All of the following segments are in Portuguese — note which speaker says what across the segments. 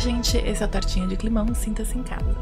Speaker 1: gente, esse é o Tortinha de Climão, sinta-se em casa.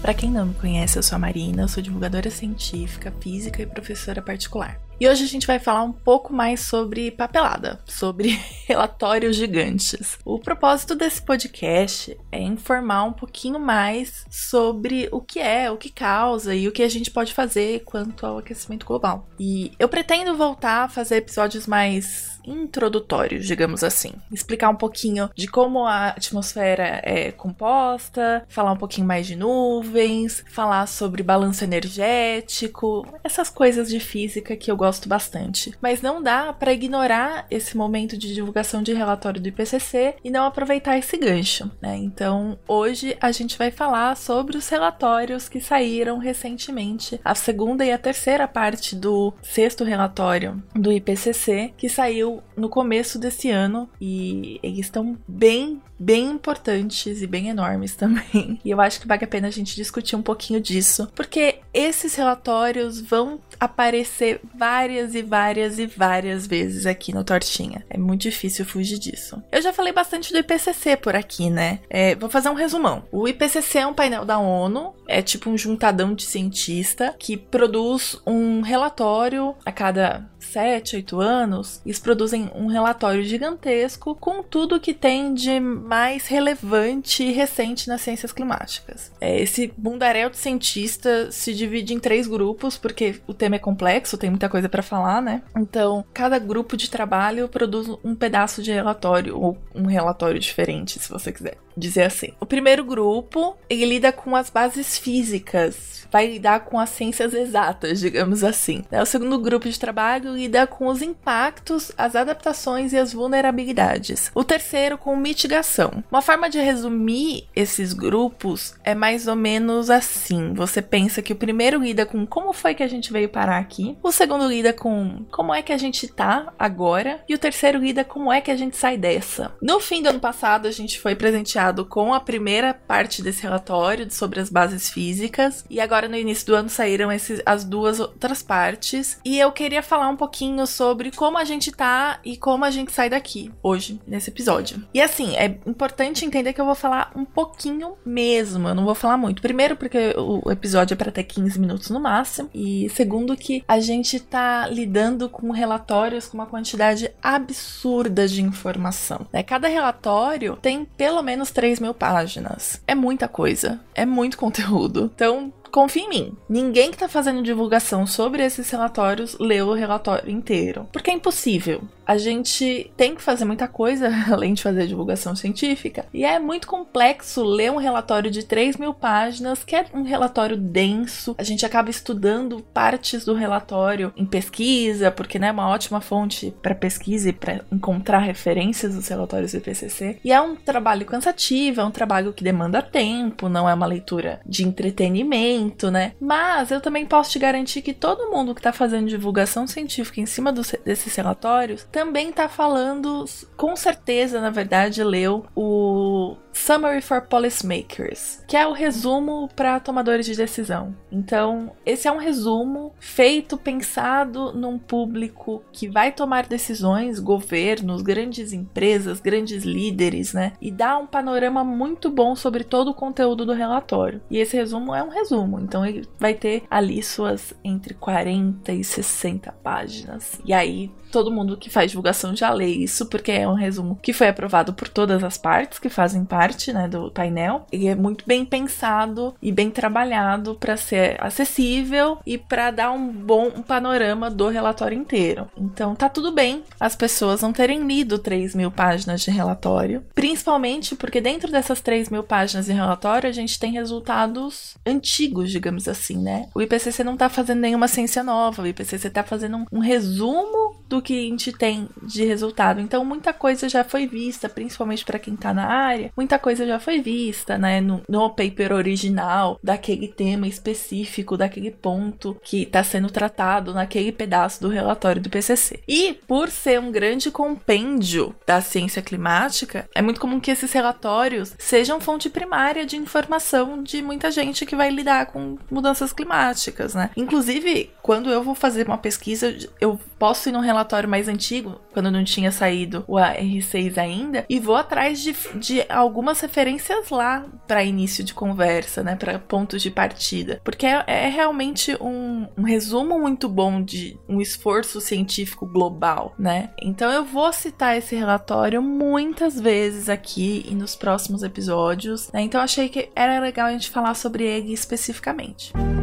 Speaker 1: Para quem não me conhece, eu sou a Marina, eu sou divulgadora científica, física e professora particular. E hoje a gente vai falar um pouco mais sobre papelada, sobre relatórios gigantes. O propósito desse podcast é informar um pouquinho mais sobre o que é, o que causa e o que a gente pode fazer quanto ao aquecimento global. E eu pretendo voltar a fazer episódios mais introdutórios, digamos assim. Explicar um pouquinho de como a atmosfera é composta, falar um pouquinho mais de nuvens, falar sobre balanço energético, essas coisas de física que eu gosto gosto bastante. Mas não dá para ignorar esse momento de divulgação de relatório do IPCC e não aproveitar esse gancho, né? Então, hoje a gente vai falar sobre os relatórios que saíram recentemente, a segunda e a terceira parte do sexto relatório do IPCC, que saiu no começo desse ano e eles estão bem bem importantes e bem enormes também. E eu acho que vale a pena a gente discutir um pouquinho disso, porque esses relatórios vão aparecer várias e várias e várias vezes aqui no Tortinha. É muito difícil fugir disso. Eu já falei bastante do IPCC por aqui, né? É, vou fazer um resumão. O IPCC é um painel da ONU, é tipo um juntadão de cientista que produz um relatório a cada 7, 8 anos, eles produzem um relatório gigantesco com tudo que tem de mais relevante e recente nas ciências climáticas. É, esse bundaréu de cientistas se divide em três grupos, porque o tema é complexo, tem muita coisa para falar, né? Então, cada grupo de trabalho produz um pedaço de relatório, ou um relatório diferente, se você quiser dizer assim. O primeiro grupo, ele lida com as bases físicas vai lidar com as ciências exatas, digamos assim. Né? O segundo grupo de trabalho lida com os impactos, as adaptações e as vulnerabilidades. O terceiro com mitigação. Uma forma de resumir esses grupos é mais ou menos assim. Você pensa que o primeiro lida com como foi que a gente veio parar aqui, o segundo lida com como é que a gente tá agora e o terceiro lida como é que a gente sai dessa. No fim do ano passado, a gente foi presenteado com a primeira parte desse relatório sobre as bases físicas e agora no início do ano saíram esses, as duas outras partes. E eu queria falar um pouquinho sobre como a gente tá e como a gente sai daqui hoje, nesse episódio. E assim, é importante entender que eu vou falar um pouquinho mesmo, eu não vou falar muito. Primeiro, porque o episódio é para ter 15 minutos no máximo. E segundo, que a gente tá lidando com relatórios com uma quantidade absurda de informação. Né? Cada relatório tem pelo menos 3 mil páginas. É muita coisa, é muito conteúdo. Então, confia em mim. Ninguém que tá fazendo divulgação sobre esses relatórios leu o relatório inteiro. Porque é impossível. A gente tem que fazer muita coisa além de fazer divulgação científica. E é muito complexo ler um relatório de 3 mil páginas, que é um relatório denso. A gente acaba estudando partes do relatório em pesquisa, porque né, é uma ótima fonte para pesquisa e para encontrar referências dos relatórios do IPCC. E é um trabalho cansativo, é um trabalho que demanda tempo, não é uma leitura de entretenimento né? Mas eu também posso te garantir que todo mundo que está fazendo divulgação científica em cima do, desses relatórios também está falando, com certeza, na verdade, leu o Summary for Policymakers, que é o resumo para tomadores de decisão. Então, esse é um resumo feito, pensado num público que vai tomar decisões, governos, grandes empresas, grandes líderes, né? E dá um panorama muito bom sobre todo o conteúdo do relatório. E esse resumo é um resumo, então ele vai ter ali suas entre 40 e 60 páginas. E aí todo mundo que faz divulgação já lê isso, porque é um resumo que foi aprovado por todas as partes que fazem parte né, do painel. Ele é muito bem pensado e bem trabalhado para ser acessível e para dar um bom um panorama do relatório inteiro. Então tá tudo bem as pessoas não terem lido 3 mil páginas de relatório, principalmente porque dentro dessas 3 mil páginas de relatório a gente tem resultados antigos, digamos assim, né? O IPCC não tá fazendo nenhuma ciência nova, o IPCC tá fazendo um, um resumo do que a gente tem de resultado. Então, muita coisa já foi vista, principalmente para quem está na área, muita coisa já foi vista, né, no, no paper original, daquele tema específico, daquele ponto que está sendo tratado naquele pedaço do relatório do PCC. E, por ser um grande compêndio da ciência climática, é muito comum que esses relatórios sejam fonte primária de informação de muita gente que vai lidar com mudanças climáticas, né? Inclusive, quando eu vou fazer uma pesquisa, eu posso ir num relatório relatório mais antigo, quando não tinha saído o AR6 ainda, e vou atrás de, de algumas referências lá para início de conversa, né? Para pontos de partida. Porque é, é realmente um, um resumo muito bom de um esforço científico global, né? Então eu vou citar esse relatório muitas vezes aqui e nos próximos episódios, né? Então achei que era legal a gente falar sobre ele especificamente. Vou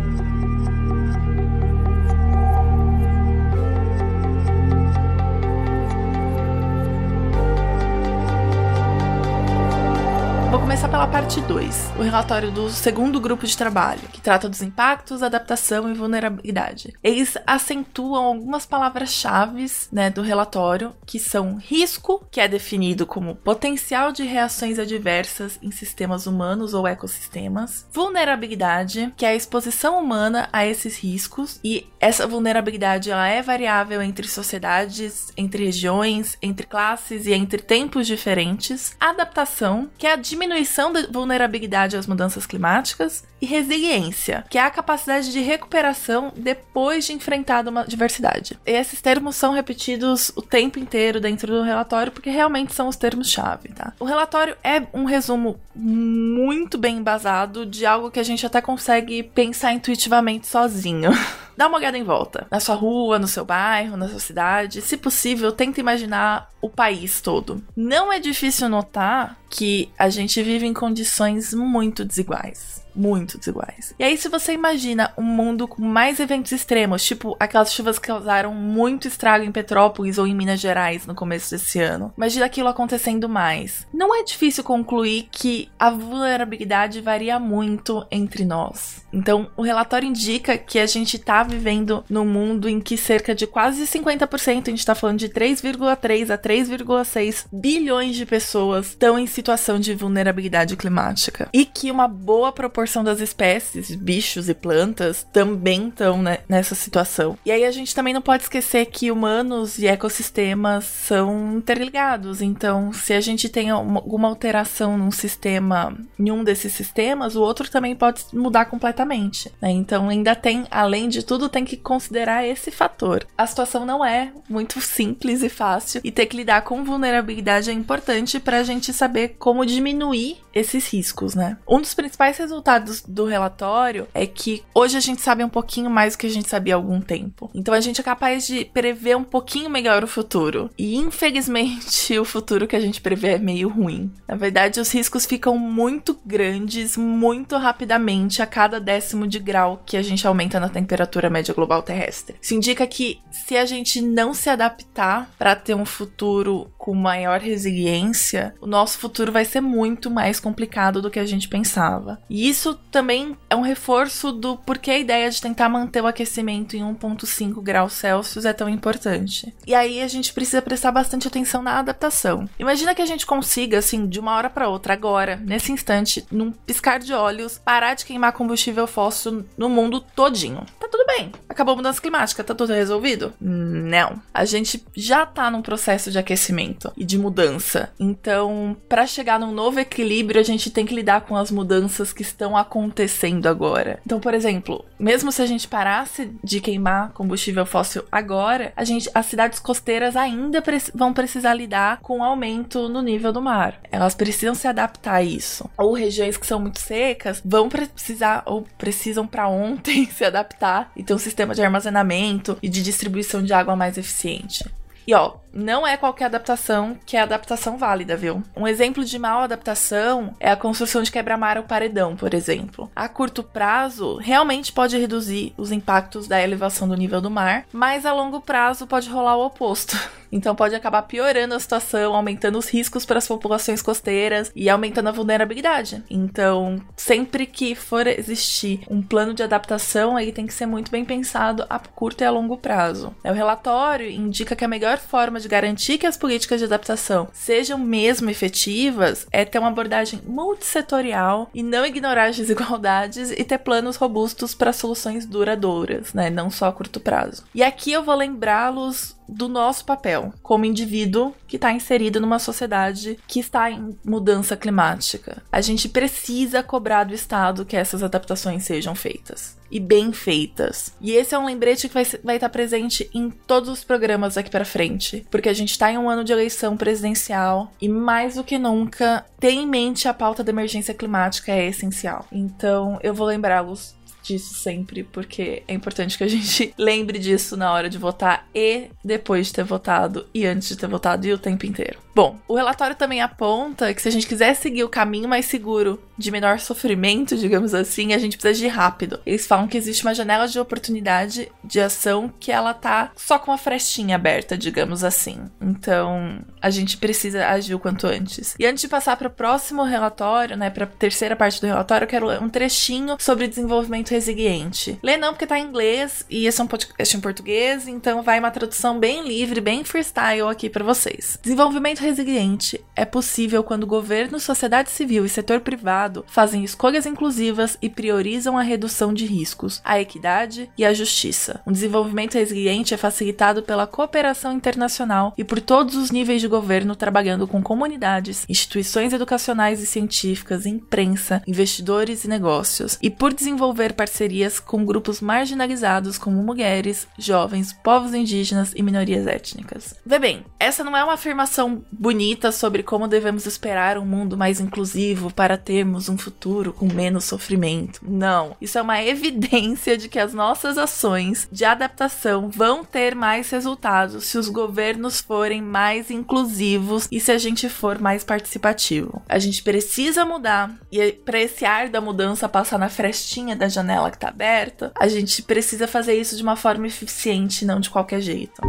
Speaker 1: começar pela parte 2, o relatório do segundo grupo de trabalho, que trata dos impactos, adaptação e vulnerabilidade. Eles acentuam algumas palavras-chave né, do relatório, que são risco, que é definido como potencial de reações adversas em sistemas humanos ou ecossistemas, vulnerabilidade, que é a exposição humana a esses riscos, e essa vulnerabilidade ela é variável entre sociedades, entre regiões, entre classes e entre tempos diferentes, adaptação, que é a diminuição diminuição da vulnerabilidade às mudanças climáticas e resiliência, que é a capacidade de recuperação depois de enfrentar uma diversidade. E esses termos são repetidos o tempo inteiro dentro do relatório porque realmente são os termos-chave, tá? O relatório é um resumo muito bem embasado de algo que a gente até consegue pensar intuitivamente sozinho. Dá uma olhada em volta. Na sua rua, no seu bairro, na sua cidade. Se possível, tenta imaginar o país todo. Não é difícil notar que a gente vive em condições muito desiguais muito desiguais. E aí, se você imagina um mundo com mais eventos extremos, tipo aquelas chuvas que causaram muito estrago em Petrópolis ou em Minas Gerais no começo desse ano, imagina aquilo acontecendo mais. Não é difícil concluir que a vulnerabilidade varia muito entre nós. Então, o relatório indica que a gente está vivendo num mundo em que cerca de quase 50%, a gente está falando de 3,3 a 3,6 bilhões de pessoas estão em situação de vulnerabilidade climática. E que uma boa proporção proporção das espécies, bichos e plantas também estão né, nessa situação. E aí a gente também não pode esquecer que humanos e ecossistemas são interligados. Então, se a gente tem alguma alteração num sistema, em um desses sistemas, o outro também pode mudar completamente. Né? Então, ainda tem, além de tudo, tem que considerar esse fator. A situação não é muito simples e fácil e ter que lidar com vulnerabilidade é importante para a gente saber como diminuir esses riscos, né? Um dos principais resultados dados do relatório é que hoje a gente sabe um pouquinho mais do que a gente sabia há algum tempo. Então a gente é capaz de prever um pouquinho melhor o futuro. E infelizmente o futuro que a gente prevê é meio ruim. Na verdade, os riscos ficam muito grandes muito rapidamente a cada décimo de grau que a gente aumenta na temperatura média global terrestre. Isso indica que se a gente não se adaptar para ter um futuro com maior resiliência, o nosso futuro vai ser muito mais complicado do que a gente pensava. E isso também é um reforço do porquê a ideia de tentar manter o aquecimento em 1,5 graus Celsius é tão importante. E aí a gente precisa prestar bastante atenção na adaptação. Imagina que a gente consiga, assim, de uma hora para outra, agora, nesse instante, num piscar de olhos, parar de queimar combustível fóssil no mundo todinho. Tá tudo bem. Acabou a mudança climática, tá tudo resolvido? Não. A gente já tá num processo de aquecimento e de mudança. Então, para chegar num novo equilíbrio, a gente tem que lidar com as mudanças que estão acontecendo agora. Então, por exemplo, mesmo se a gente parasse de queimar combustível fóssil agora, a gente, as cidades costeiras ainda pre vão precisar lidar com o aumento no nível do mar. Elas precisam se adaptar a isso. Ou regiões que são muito secas vão precisar ou precisam para ontem se adaptar e ter um sistema de armazenamento e de distribuição de água mais eficiente. E ó, não é qualquer adaptação que é adaptação válida, viu? Um exemplo de mal adaptação é a construção de quebra-mar ou paredão, por exemplo. A curto prazo, realmente pode reduzir os impactos da elevação do nível do mar, mas a longo prazo pode rolar o oposto. Então pode acabar piorando a situação, aumentando os riscos para as populações costeiras e aumentando a vulnerabilidade. Então, sempre que for existir um plano de adaptação, ele tem que ser muito bem pensado a curto e a longo prazo. O relatório indica que a melhor forma de garantir que as políticas de adaptação sejam mesmo efetivas é ter uma abordagem multissetorial e não ignorar as desigualdades e ter planos robustos para soluções duradouras, né? Não só a curto prazo. E aqui eu vou lembrá-los do nosso papel como indivíduo que está inserido numa sociedade que está em mudança climática. A gente precisa cobrar do Estado que essas adaptações sejam feitas e bem feitas. E esse é um lembrete que vai, vai estar presente em todos os programas daqui para frente, porque a gente está em um ano de eleição presidencial e mais do que nunca ter em mente a pauta da emergência climática é essencial. Então, eu vou lembrá-los disso sempre, porque é importante que a gente lembre disso na hora de votar e depois de ter votado e antes de ter votado e o tempo inteiro. Bom, o relatório também aponta que se a gente quiser seguir o caminho mais seguro de menor sofrimento, digamos assim, a gente precisa de rápido. Eles falam que existe uma janela de oportunidade de ação que ela tá só com uma frestinha aberta, digamos assim. Então, a gente precisa agir o quanto antes. E antes de passar para o próximo relatório, né, para a terceira parte do relatório, eu quero um trechinho sobre desenvolvimento resiliente. Lê não porque tá em inglês e esse é um podcast em português, então vai uma tradução bem livre, bem freestyle aqui para vocês. Desenvolvimento resiliente é possível quando governo, sociedade civil e setor privado fazem escolhas inclusivas e priorizam a redução de riscos, a equidade e a justiça. Um desenvolvimento resiliente é facilitado pela cooperação internacional e por todos os níveis de governo trabalhando com comunidades, instituições educacionais e científicas, imprensa, investidores e negócios, e por desenvolver parcerias com grupos marginalizados como mulheres, jovens, povos indígenas e minorias étnicas. Vê bem, essa não é uma afirmação bonita sobre como devemos esperar um mundo mais inclusivo para termos um futuro com menos sofrimento. Não, isso é uma evidência de que as nossas ações de adaptação vão ter mais resultados se os governos forem mais inclusivos e se a gente for mais participativo. A gente precisa mudar e para esse ar da mudança passar na frestinha da janela que tá aberta, a gente precisa fazer isso de uma forma eficiente, não de qualquer jeito.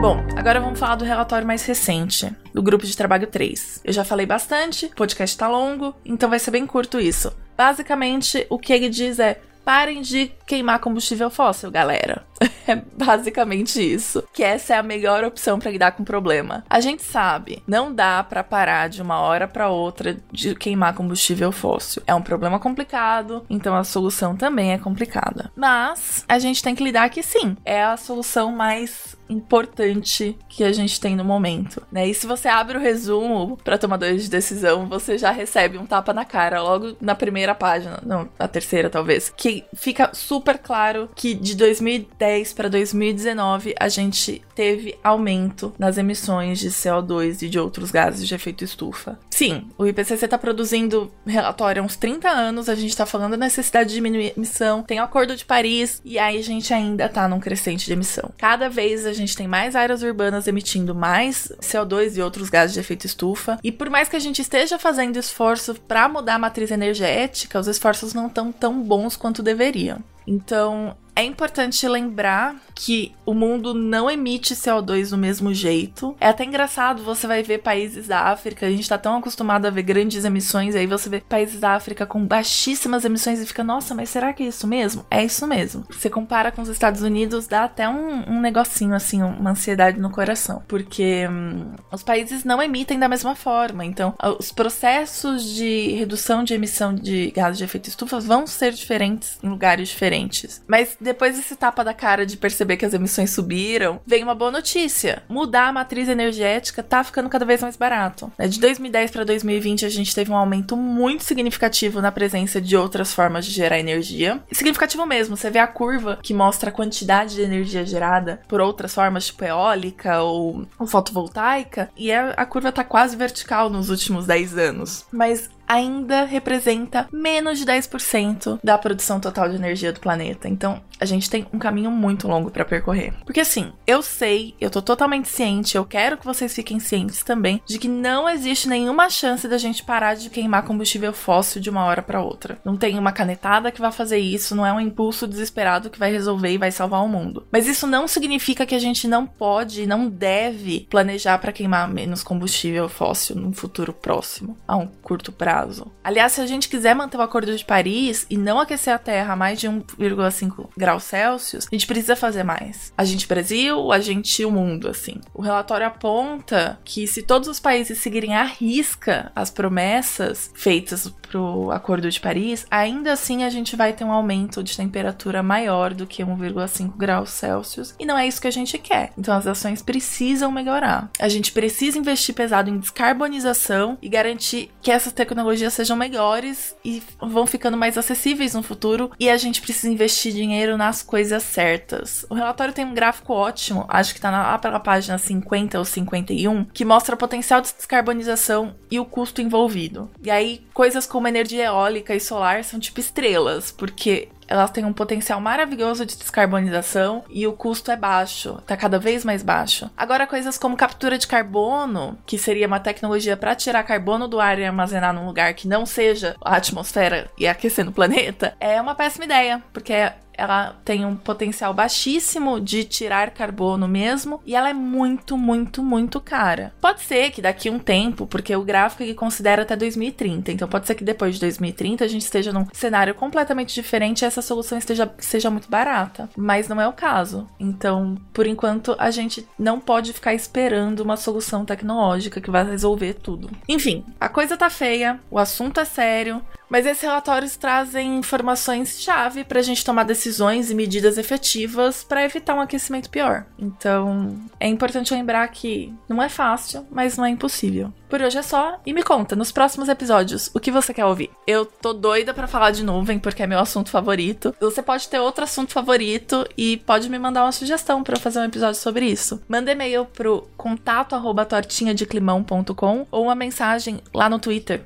Speaker 1: Bom, agora vamos falar do relatório mais recente, do grupo de trabalho 3. Eu já falei bastante, o podcast tá longo, então vai ser bem curto isso. Basicamente, o que ele diz é: parem de queimar combustível fóssil, galera. É basicamente isso. Que essa é a melhor opção para lidar com o problema. A gente sabe, não dá para parar de uma hora para outra de queimar combustível fóssil. É um problema complicado, então a solução também é complicada. Mas a gente tem que lidar que sim, é a solução mais importante que a gente tem no momento, né? E se você abre o resumo para tomadores de decisão, você já recebe um tapa na cara logo na primeira página, não, na terceira talvez, que fica super claro que de 2010 para 2019 a gente teve aumento nas emissões de CO2 e de outros gases de efeito estufa. Sim, o IPCC está produzindo relatório há uns 30 anos, a gente está falando da necessidade de diminuir emissão, tem o Acordo de Paris e aí a gente ainda está num crescente de emissão. Cada vez a gente tem mais áreas urbanas emitindo mais CO2 e outros gases de efeito estufa, e por mais que a gente esteja fazendo esforço para mudar a matriz energética, os esforços não estão tão bons quanto deveriam. Então, é importante lembrar que o mundo não emite CO2 do mesmo jeito. É até engraçado, você vai ver países da África, a gente tá tão acostumado a ver grandes emissões, aí você vê países da África com baixíssimas emissões e fica, nossa, mas será que é isso mesmo? É isso mesmo. Você compara com os Estados Unidos, dá até um, um negocinho assim, uma ansiedade no coração, porque hum, os países não emitem da mesma forma. Então, os processos de redução de emissão de gases de efeito estufa vão ser diferentes em lugares diferentes. Mas depois desse tapa da cara de perceber que as emissões subiram, vem uma boa notícia. Mudar a matriz energética tá ficando cada vez mais barato. Né? De 2010 para 2020, a gente teve um aumento muito significativo na presença de outras formas de gerar energia. Significativo mesmo, você vê a curva que mostra a quantidade de energia gerada por outras formas, tipo eólica ou, fotovoltaica, e a, a curva tá quase vertical nos últimos 10 anos. Mas ainda representa menos de 10% da produção total de energia do planeta. Então, a gente tem um caminho muito longo para percorrer. Porque assim, eu sei, eu tô totalmente ciente, eu quero que vocês fiquem cientes também de que não existe nenhuma chance da gente parar de queimar combustível fóssil de uma hora para outra. Não tem uma canetada que vai fazer isso, não é um impulso desesperado que vai resolver e vai salvar o mundo. Mas isso não significa que a gente não pode, não deve planejar para queimar menos combustível fóssil num futuro próximo, a um curto prazo prazo. Aliás, se a gente quiser manter o Acordo de Paris e não aquecer a Terra a mais de 1,5 graus Celsius, a gente precisa fazer mais. A gente Brasil, a gente o mundo, assim. O relatório aponta que se todos os países seguirem à risca as promessas feitas pro Acordo de Paris, ainda assim a gente vai ter um aumento de temperatura maior do que 1,5 graus Celsius e não é isso que a gente quer. Então as ações precisam melhorar. A gente precisa investir pesado em descarbonização e garantir que essas tecnologias sejam melhores e vão ficando mais acessíveis no futuro e a gente precisa investir dinheiro nas coisas certas. O relatório tem um gráfico ótimo, acho que tá lá pela página 50 ou 51, que mostra o potencial de descarbonização e o custo envolvido. E aí coisas como energia eólica e solar são tipo estrelas, porque elas têm um potencial maravilhoso de descarbonização e o custo é baixo, tá cada vez mais baixo. Agora, coisas como captura de carbono, que seria uma tecnologia para tirar carbono do ar e armazenar num lugar que não seja a atmosfera e aquecendo o planeta, é uma péssima ideia, porque ela tem um potencial baixíssimo de tirar carbono mesmo e ela é muito, muito, muito cara. Pode ser que daqui um tempo, porque o gráfico aqui considera até 2030, então pode ser que depois de 2030 a gente esteja num cenário completamente diferente e essa solução esteja seja muito barata, mas não é o caso. Então, por enquanto, a gente não pode ficar esperando uma solução tecnológica que vai resolver tudo. Enfim, a coisa tá feia, o assunto é sério, mas esses relatórios trazem informações-chave para a gente tomar decisões e medidas efetivas para evitar um aquecimento pior. Então, é importante lembrar que não é fácil, mas não é impossível. Por hoje é só e me conta nos próximos episódios o que você quer ouvir. Eu tô doida para falar de nuvem porque é meu assunto favorito. Você pode ter outro assunto favorito e pode me mandar uma sugestão para eu fazer um episódio sobre isso. Manda e-mail pro contato@tortinhadeclimão.com ou uma mensagem lá no Twitter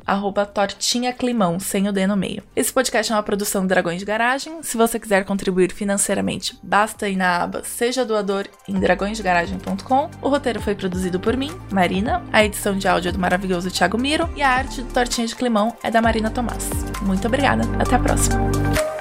Speaker 1: @tortinhaclimão sem o D no meio. Esse podcast é uma produção do Dragões de Garagem. Se você quiser contribuir financeiramente, basta ir na aba Seja Doador em dragõesdegaragem.com. O roteiro foi produzido por mim, Marina. A edição de áudio do maravilhoso Thiago Miro e a arte do Tortinha de Climão é da Marina Tomás. Muito obrigada, até a próxima.